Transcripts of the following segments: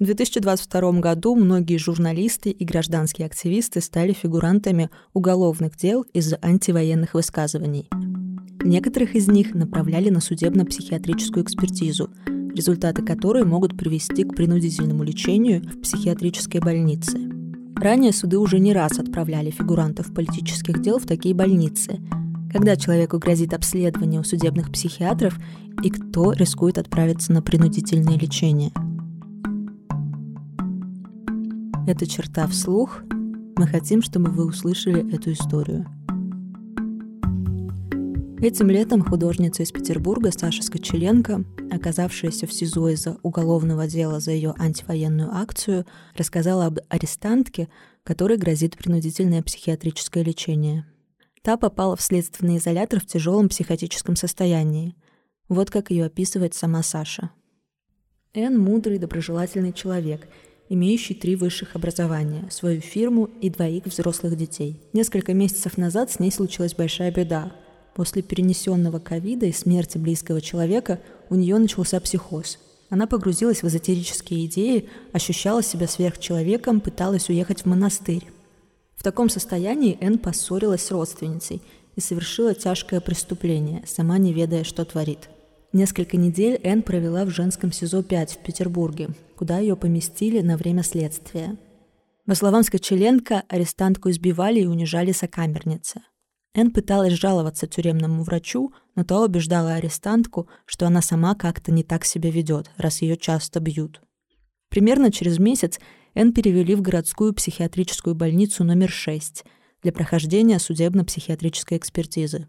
В 2022 году многие журналисты и гражданские активисты стали фигурантами уголовных дел из-за антивоенных высказываний. Некоторых из них направляли на судебно-психиатрическую экспертизу, результаты которой могут привести к принудительному лечению в психиатрической больнице. Ранее суды уже не раз отправляли фигурантов политических дел в такие больницы. Когда человеку грозит обследование у судебных психиатров и кто рискует отправиться на принудительное лечение – это черта вслух. Мы хотим, чтобы вы услышали эту историю. Этим летом художница из Петербурга Саша Скочеленко, оказавшаяся в СИЗО из-за уголовного дела за ее антивоенную акцию, рассказала об арестантке, которой грозит принудительное психиатрическое лечение. Та попала в следственный изолятор в тяжелом психотическом состоянии. Вот как ее описывает сама Саша. Эн – мудрый, доброжелательный человек – имеющий три высших образования, свою фирму и двоих взрослых детей. Несколько месяцев назад с ней случилась большая беда. После перенесенного ковида и смерти близкого человека у нее начался психоз. Она погрузилась в эзотерические идеи, ощущала себя сверхчеловеком, пыталась уехать в монастырь. В таком состоянии Энн поссорилась с родственницей и совершила тяжкое преступление, сама не ведая, что творит. Несколько недель Энн провела в женском СИЗО-5 в Петербурге, куда ее поместили на время следствия. По словам Скочеленко, арестантку избивали и унижали сокамерницы. Энн пыталась жаловаться тюремному врачу, но та убеждала арестантку, что она сама как-то не так себя ведет, раз ее часто бьют. Примерно через месяц Энн перевели в городскую психиатрическую больницу номер 6 для прохождения судебно-психиатрической экспертизы.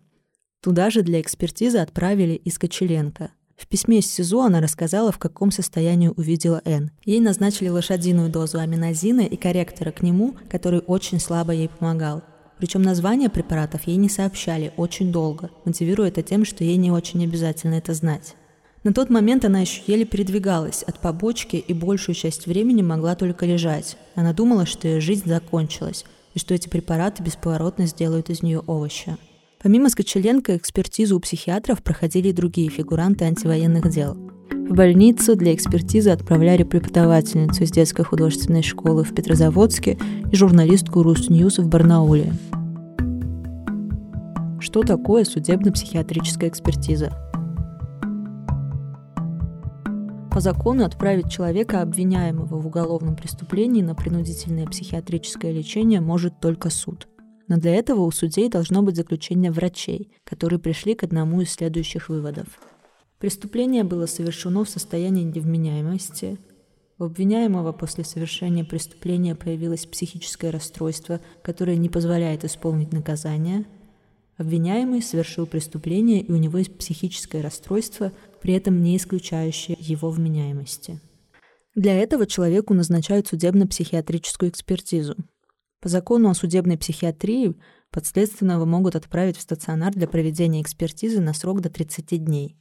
Туда же для экспертизы отправили из Кочеленко. В письме из СИЗО она рассказала, в каком состоянии увидела Н. Ей назначили лошадиную дозу аминозина и корректора к нему, который очень слабо ей помогал. Причем названия препаратов ей не сообщали очень долго, мотивируя это тем, что ей не очень обязательно это знать. На тот момент она еще еле передвигалась от побочки и большую часть времени могла только лежать. Она думала, что ее жизнь закончилась, и что эти препараты бесповоротно сделают из нее овоща. Помимо Скочеленко, экспертизу у психиатров проходили и другие фигуранты антивоенных дел. В больницу для экспертизы отправляли преподавательницу из детской художественной школы в Петрозаводске и журналистку Русньюз в Барнауле. Что такое судебно-психиатрическая экспертиза? По закону отправить человека, обвиняемого в уголовном преступлении, на принудительное психиатрическое лечение может только суд – но для этого у судей должно быть заключение врачей, которые пришли к одному из следующих выводов. Преступление было совершено в состоянии невменяемости. У обвиняемого после совершения преступления появилось психическое расстройство, которое не позволяет исполнить наказание. Обвиняемый совершил преступление, и у него есть психическое расстройство, при этом не исключающее его вменяемости. Для этого человеку назначают судебно-психиатрическую экспертизу, по закону о судебной психиатрии подследственного могут отправить в стационар для проведения экспертизы на срок до 30 дней.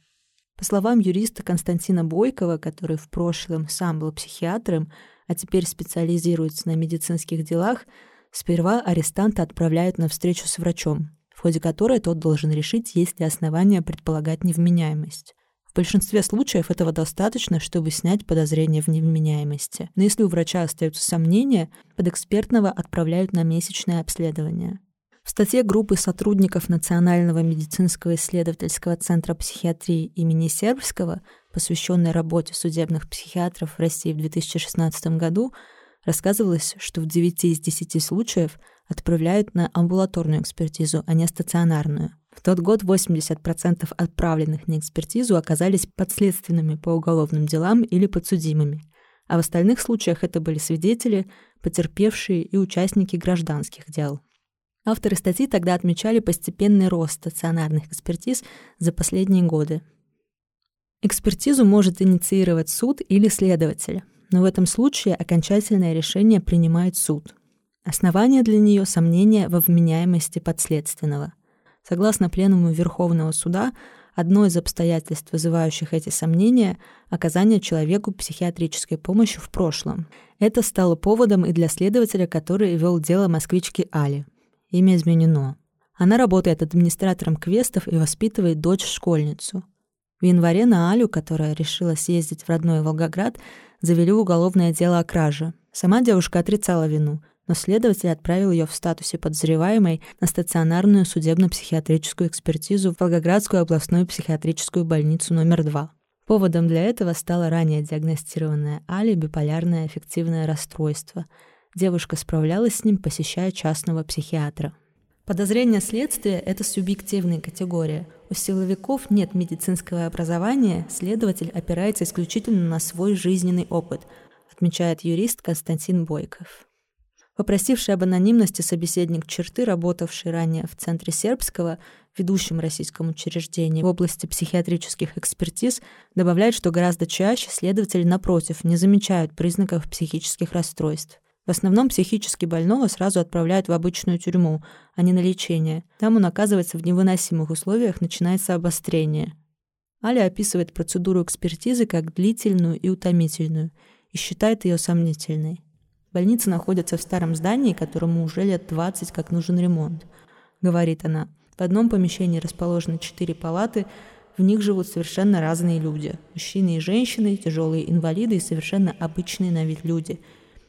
По словам юриста Константина Бойкова, который в прошлом сам был психиатром, а теперь специализируется на медицинских делах, сперва арестанта отправляют на встречу с врачом, в ходе которой тот должен решить, есть ли основания предполагать невменяемость. В большинстве случаев этого достаточно, чтобы снять подозрение в невменяемости. Но если у врача остаются сомнения, подэкспертного отправляют на месячное обследование. В статье группы сотрудников Национального медицинского исследовательского центра психиатрии имени Сербского, посвященной работе судебных психиатров в России в 2016 году, рассказывалось, что в 9 из 10 случаев отправляют на амбулаторную экспертизу, а не стационарную. Тот год 80% отправленных на экспертизу оказались подследственными по уголовным делам или подсудимыми, а в остальных случаях это были свидетели, потерпевшие и участники гражданских дел. Авторы статьи тогда отмечали постепенный рост стационарных экспертиз за последние годы. Экспертизу может инициировать суд или следователь, но в этом случае окончательное решение принимает суд. Основание для нее — сомнение во вменяемости подследственного — Согласно Пленуму Верховного суда, одно из обстоятельств, вызывающих эти сомнения, оказание человеку психиатрической помощи в прошлом. Это стало поводом и для следователя, который вел дело москвички Али. Имя изменено. Она работает администратором квестов и воспитывает дочь-школьницу. В январе на Алю, которая решила съездить в родной Волгоград, завели уголовное дело о краже. Сама девушка отрицала вину, но следователь отправил ее в статусе подозреваемой на стационарную судебно-психиатрическую экспертизу в Волгоградскую областную психиатрическую больницу номер 2. Поводом для этого стало ранее диагностированное Али биполярное аффективное расстройство. Девушка справлялась с ним, посещая частного психиатра. Подозрение следствия – это субъективная категория. У силовиков нет медицинского образования, следователь опирается исключительно на свой жизненный опыт, отмечает юрист Константин Бойков. Попросивший об анонимности собеседник черты, работавший ранее в Центре Сербского, ведущем российском учреждении в области психиатрических экспертиз, добавляет, что гораздо чаще следователи, напротив, не замечают признаков психических расстройств. В основном психически больного сразу отправляют в обычную тюрьму, а не на лечение. Там он оказывается в невыносимых условиях, начинается обострение. Аля описывает процедуру экспертизы как длительную и утомительную и считает ее сомнительной. Больница находится в старом здании, которому уже лет 20 как нужен ремонт. Говорит она, в одном помещении расположены четыре палаты, в них живут совершенно разные люди. Мужчины и женщины, тяжелые инвалиды и совершенно обычные на вид люди.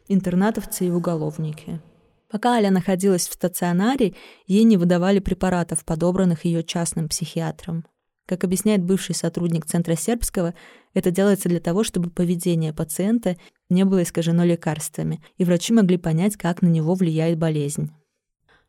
Интернатовцы и уголовники. Пока Аля находилась в стационаре, ей не выдавали препаратов, подобранных ее частным психиатром. Как объясняет бывший сотрудник Центра Сербского, это делается для того, чтобы поведение пациента не было искажено лекарствами, и врачи могли понять, как на него влияет болезнь.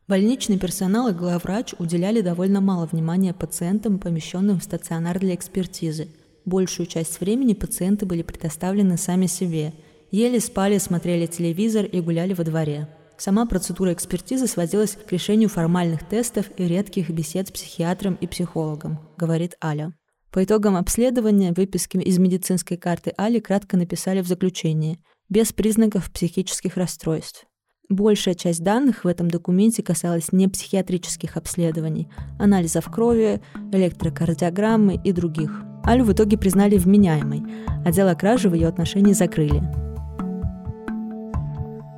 Больничный персонал и главврач уделяли довольно мало внимания пациентам, помещенным в стационар для экспертизы. Большую часть времени пациенты были предоставлены сами себе. Ели, спали, смотрели телевизор и гуляли во дворе. Сама процедура экспертизы сводилась к решению формальных тестов и редких бесед с психиатром и психологом, говорит Аля. По итогам обследования выписки из медицинской карты Али кратко написали в заключении «без признаков психических расстройств». Большая часть данных в этом документе касалась не психиатрических обследований, анализов крови, электрокардиограммы и других. Алю в итоге признали вменяемой, а дело кражи в ее отношении закрыли.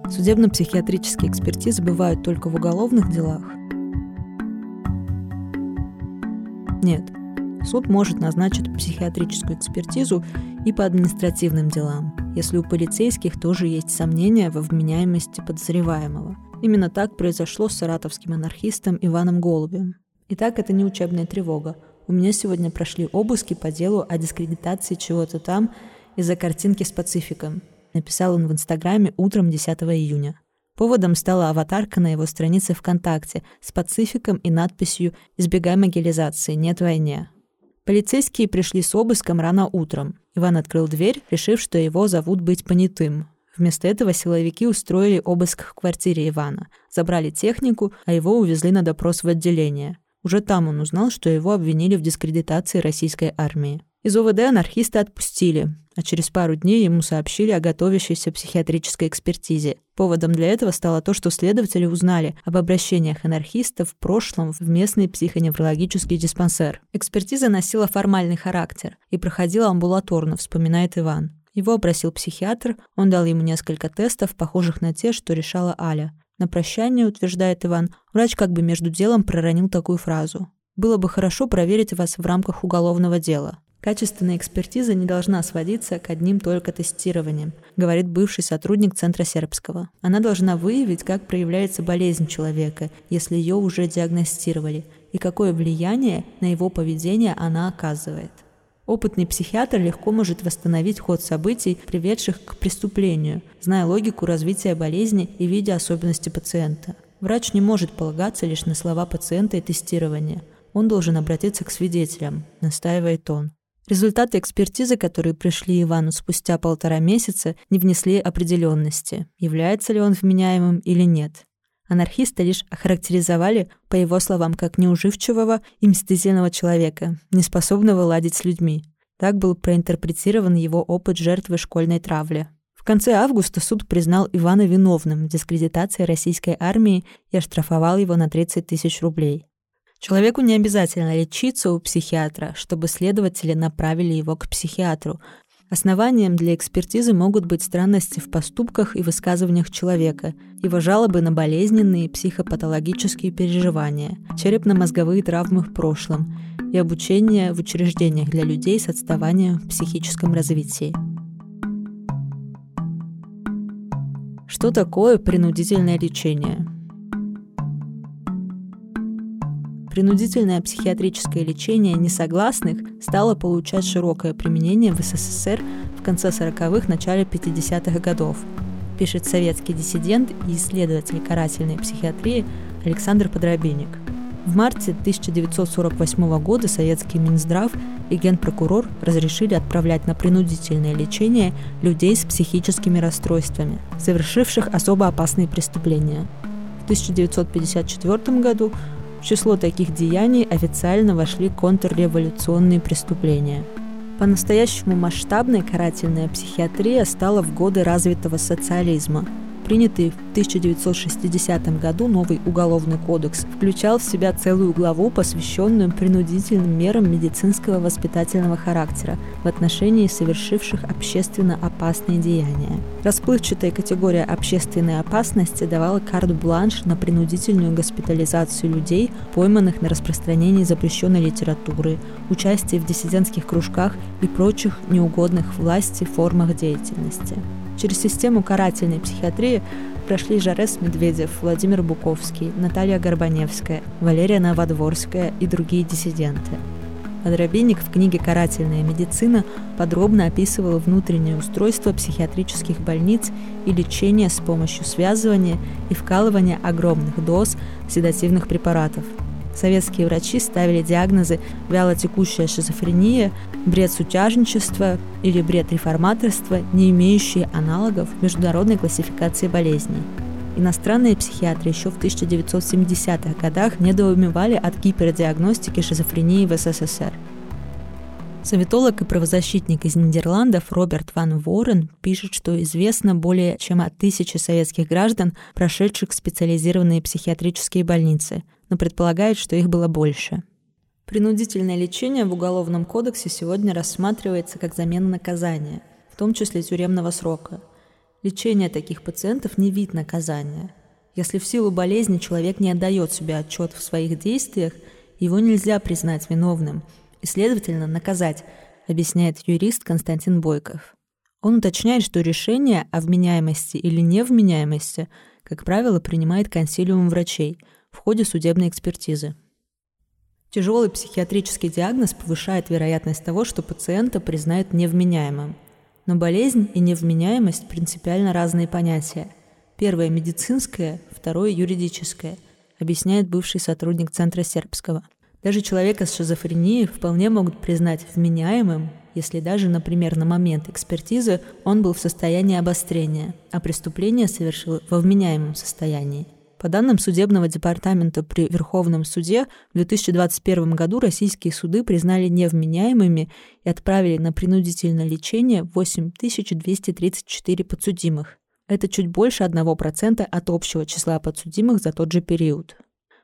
Судебно-психиатрические экспертизы бывают только в уголовных делах? Нет. Суд может назначить психиатрическую экспертизу и по административным делам, если у полицейских тоже есть сомнения во вменяемости подозреваемого. Именно так произошло с саратовским анархистом Иваном Голубем. Итак, это не учебная тревога. У меня сегодня прошли обыски по делу о дискредитации чего-то там из-за картинки с пацификом написал он в Инстаграме утром 10 июня. Поводом стала аватарка на его странице ВКонтакте с пацификом и надписью «Избегай могилизации, нет войне». Полицейские пришли с обыском рано утром. Иван открыл дверь, решив, что его зовут быть понятым. Вместо этого силовики устроили обыск в квартире Ивана, забрали технику, а его увезли на допрос в отделение. Уже там он узнал, что его обвинили в дискредитации российской армии. Из ОВД анархиста отпустили, а через пару дней ему сообщили о готовящейся психиатрической экспертизе. Поводом для этого стало то, что следователи узнали об обращениях анархистов в прошлом в местный психоневрологический диспансер. Экспертиза носила формальный характер и проходила амбулаторно, вспоминает Иван. Его опросил психиатр, он дал ему несколько тестов, похожих на те, что решала Аля. На прощание, утверждает Иван, врач как бы между делом проронил такую фразу. «Было бы хорошо проверить вас в рамках уголовного дела. Качественная экспертиза не должна сводиться к одним только тестированиям, говорит бывший сотрудник Центра Сербского. Она должна выявить, как проявляется болезнь человека, если ее уже диагностировали, и какое влияние на его поведение она оказывает. Опытный психиатр легко может восстановить ход событий, приведших к преступлению, зная логику развития болезни и видя особенности пациента. Врач не может полагаться лишь на слова пациента и тестирования. Он должен обратиться к свидетелям, настаивает он. Результаты экспертизы, которые пришли Ивану спустя полтора месяца, не внесли определенности, является ли он вменяемым или нет. Анархисты лишь охарактеризовали, по его словам, как неуживчивого и мстительного человека, неспособного ладить с людьми. Так был проинтерпретирован его опыт жертвы школьной травли. В конце августа суд признал Ивана виновным в дискредитации российской армии и оштрафовал его на 30 тысяч рублей. Человеку не обязательно лечиться у психиатра, чтобы следователи направили его к психиатру, Основанием для экспертизы могут быть странности в поступках и высказываниях человека, его жалобы на болезненные психопатологические переживания, черепно-мозговые травмы в прошлом и обучение в учреждениях для людей с отставанием в психическом развитии. Что такое принудительное лечение? Принудительное психиатрическое лечение несогласных стало получать широкое применение в СССР в конце 40-х, начале 50-х годов, пишет советский диссидент и исследователь карательной психиатрии Александр Подробинник. В марте 1948 года советский Минздрав и генпрокурор разрешили отправлять на принудительное лечение людей с психическими расстройствами, совершивших особо опасные преступления. В 1954 году в число таких деяний официально вошли контрреволюционные преступления. По-настоящему масштабной карательная психиатрия стала в годы развитого социализма – принятый в 1960 году новый Уголовный кодекс включал в себя целую главу, посвященную принудительным мерам медицинского воспитательного характера в отношении совершивших общественно опасные деяния. Расплывчатая категория общественной опасности давала карт-бланш на принудительную госпитализацию людей, пойманных на распространении запрещенной литературы, участие в диссидентских кружках и прочих неугодных власти формах деятельности. Через систему карательной психиатрии прошли Жарес Медведев, Владимир Буковский, Наталья Горбаневская, Валерия Новодворская и другие диссиденты. Подробинник в книге «Карательная медицина» подробно описывал внутреннее устройство психиатрических больниц и лечение с помощью связывания и вкалывания огромных доз седативных препаратов – Советские врачи ставили диагнозы вялотекущая шизофрения, бред сутяжничества или бред реформаторства, не имеющие аналогов в международной классификации болезней. Иностранные психиатры еще в 1970-х годах недоумевали от гипердиагностики шизофрении в СССР. Советолог и правозащитник из Нидерландов Роберт Ван Ворен пишет, что известно более чем от тысячи советских граждан, прошедших специализированные психиатрические больницы – но предполагает, что их было больше. Принудительное лечение в Уголовном кодексе сегодня рассматривается как замена наказания, в том числе тюремного срока. Лечение таких пациентов не вид наказания. Если в силу болезни человек не отдает себе отчет в своих действиях, его нельзя признать виновным и, следовательно, наказать, объясняет юрист Константин Бойков. Он уточняет, что решение о вменяемости или невменяемости, как правило, принимает консилиум врачей – в ходе судебной экспертизы. Тяжелый психиатрический диагноз повышает вероятность того, что пациента признают невменяемым. Но болезнь и невменяемость – принципиально разные понятия. Первое – медицинское, второе – юридическое, объясняет бывший сотрудник Центра Сербского. Даже человека с шизофренией вполне могут признать вменяемым, если даже, например, на момент экспертизы он был в состоянии обострения, а преступление совершил во вменяемом состоянии – по данным судебного департамента при Верховном суде, в 2021 году российские суды признали невменяемыми и отправили на принудительное лечение 8234 подсудимых. Это чуть больше 1% от общего числа подсудимых за тот же период.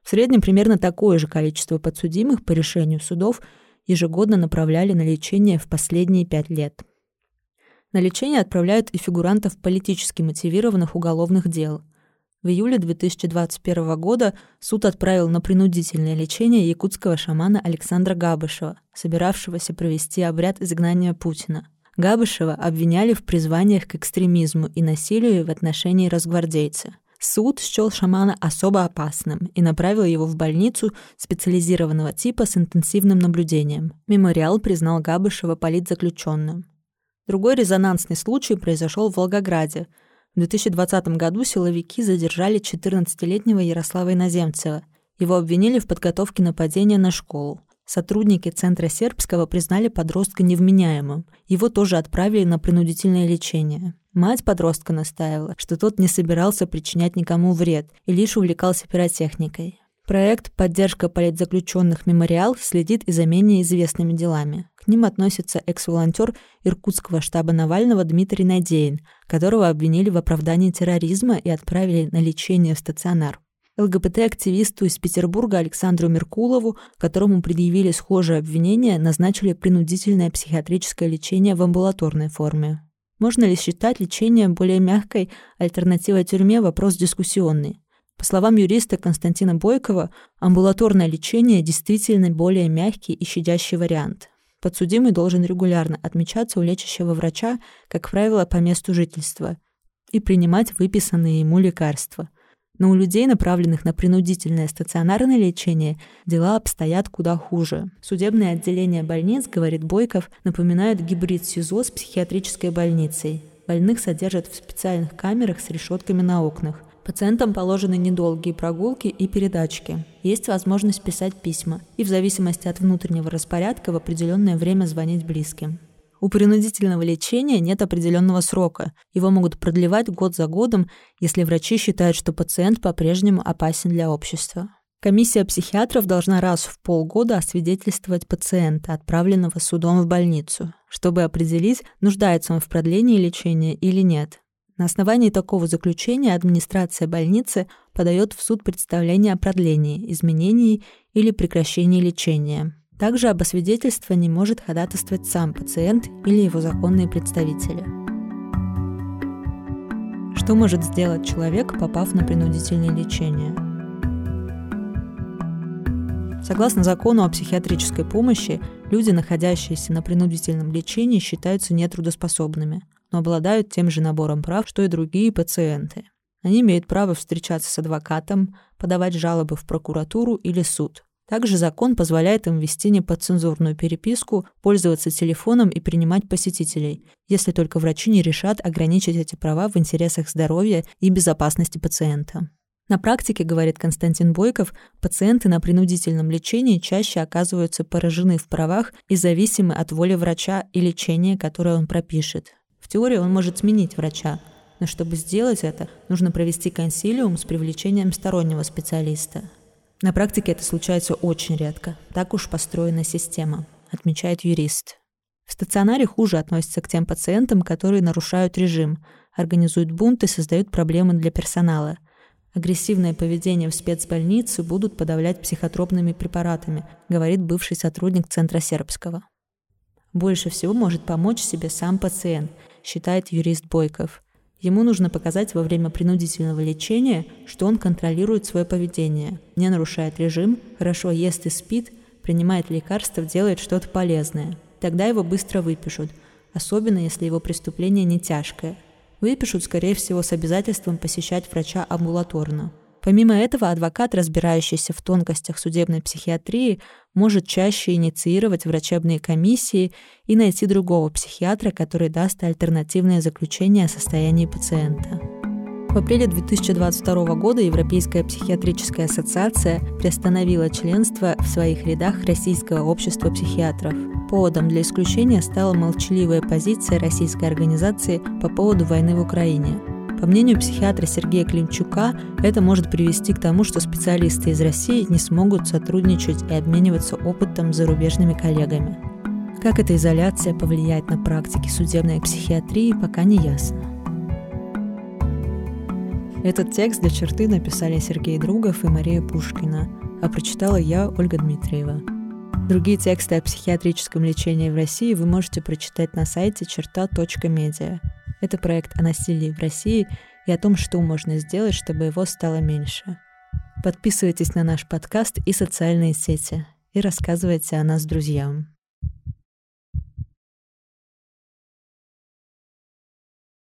В среднем примерно такое же количество подсудимых по решению судов ежегодно направляли на лечение в последние пять лет. На лечение отправляют и фигурантов политически мотивированных уголовных дел – в июле 2021 года суд отправил на принудительное лечение якутского шамана Александра Габышева, собиравшегося провести обряд изгнания Путина. Габышева обвиняли в призваниях к экстремизму и насилию в отношении разгвардейца. Суд счел шамана особо опасным и направил его в больницу специализированного типа с интенсивным наблюдением. Мемориал признал Габышева политзаключенным. Другой резонансный случай произошел в Волгограде – в 2020 году силовики задержали 14-летнего Ярослава Иноземцева. Его обвинили в подготовке нападения на школу. Сотрудники Центра Сербского признали подростка невменяемым. Его тоже отправили на принудительное лечение. Мать подростка настаивала, что тот не собирался причинять никому вред и лишь увлекался пиротехникой. Проект «Поддержка политзаключенных Мемориал» следит и за менее известными делами. К ним относится экс-волонтер Иркутского штаба Навального Дмитрий Надеин, которого обвинили в оправдании терроризма и отправили на лечение в стационар. ЛГБТ-активисту из Петербурга Александру Меркулову, которому предъявили схожие обвинения, назначили принудительное психиатрическое лечение в амбулаторной форме. Можно ли считать лечение более мягкой альтернативой тюрьме – вопрос дискуссионный. По словам юриста Константина Бойкова, амбулаторное лечение действительно более мягкий и щадящий вариант. Подсудимый должен регулярно отмечаться у лечащего врача, как правило, по месту жительства, и принимать выписанные ему лекарства. Но у людей, направленных на принудительное стационарное лечение, дела обстоят куда хуже. Судебное отделение больниц, говорит Бойков, напоминает гибрид СИЗО с психиатрической больницей. Больных содержат в специальных камерах с решетками на окнах. Пациентам положены недолгие прогулки и передачки. Есть возможность писать письма и в зависимости от внутреннего распорядка в определенное время звонить близким. У принудительного лечения нет определенного срока. Его могут продлевать год за годом, если врачи считают, что пациент по-прежнему опасен для общества. Комиссия психиатров должна раз в полгода освидетельствовать пациента, отправленного судом в больницу, чтобы определить, нуждается он в продлении лечения или нет. На основании такого заключения администрация больницы подает в суд представление о продлении, изменении или прекращении лечения. Также об освидетельствовании может ходатайствовать сам пациент или его законные представители. Что может сделать человек, попав на принудительное лечение? Согласно закону о психиатрической помощи, люди, находящиеся на принудительном лечении, считаются нетрудоспособными, но обладают тем же набором прав, что и другие пациенты. Они имеют право встречаться с адвокатом, подавать жалобы в прокуратуру или суд, также закон позволяет им вести неподцензурную переписку, пользоваться телефоном и принимать посетителей, если только врачи не решат ограничить эти права в интересах здоровья и безопасности пациента. На практике, говорит Константин Бойков, пациенты на принудительном лечении чаще оказываются поражены в правах и зависимы от воли врача и лечения, которое он пропишет. В теории он может сменить врача, но чтобы сделать это, нужно провести консилиум с привлечением стороннего специалиста. На практике это случается очень редко. Так уж построена система, отмечает юрист. В стационаре хуже относятся к тем пациентам, которые нарушают режим, организуют бунты, создают проблемы для персонала. Агрессивное поведение в спецбольнице будут подавлять психотропными препаратами, говорит бывший сотрудник Центра Сербского. Больше всего может помочь себе сам пациент, считает юрист Бойков. Ему нужно показать во время принудительного лечения, что он контролирует свое поведение, не нарушает режим, хорошо ест и спит, принимает лекарства, делает что-то полезное. Тогда его быстро выпишут, особенно если его преступление не тяжкое. Выпишут, скорее всего, с обязательством посещать врача амбулаторно. Помимо этого, адвокат, разбирающийся в тонкостях судебной психиатрии, может чаще инициировать врачебные комиссии и найти другого психиатра, который даст альтернативное заключение о состоянии пациента. В апреле 2022 года Европейская психиатрическая ассоциация приостановила членство в своих рядах Российского общества психиатров. Поводом для исключения стала молчаливая позиция российской организации по поводу войны в Украине – по мнению психиатра Сергея Климчука, это может привести к тому, что специалисты из России не смогут сотрудничать и обмениваться опытом с зарубежными коллегами. Как эта изоляция повлияет на практики судебной психиатрии, пока не ясно. Этот текст для черты написали Сергей Другов и Мария Пушкина, а прочитала я, Ольга Дмитриева. Другие тексты о психиатрическом лечении в России вы можете прочитать на сайте черта.медиа. Это проект о насилии в России и о том, что можно сделать, чтобы его стало меньше. Подписывайтесь на наш подкаст и социальные сети и рассказывайте о нас друзьям.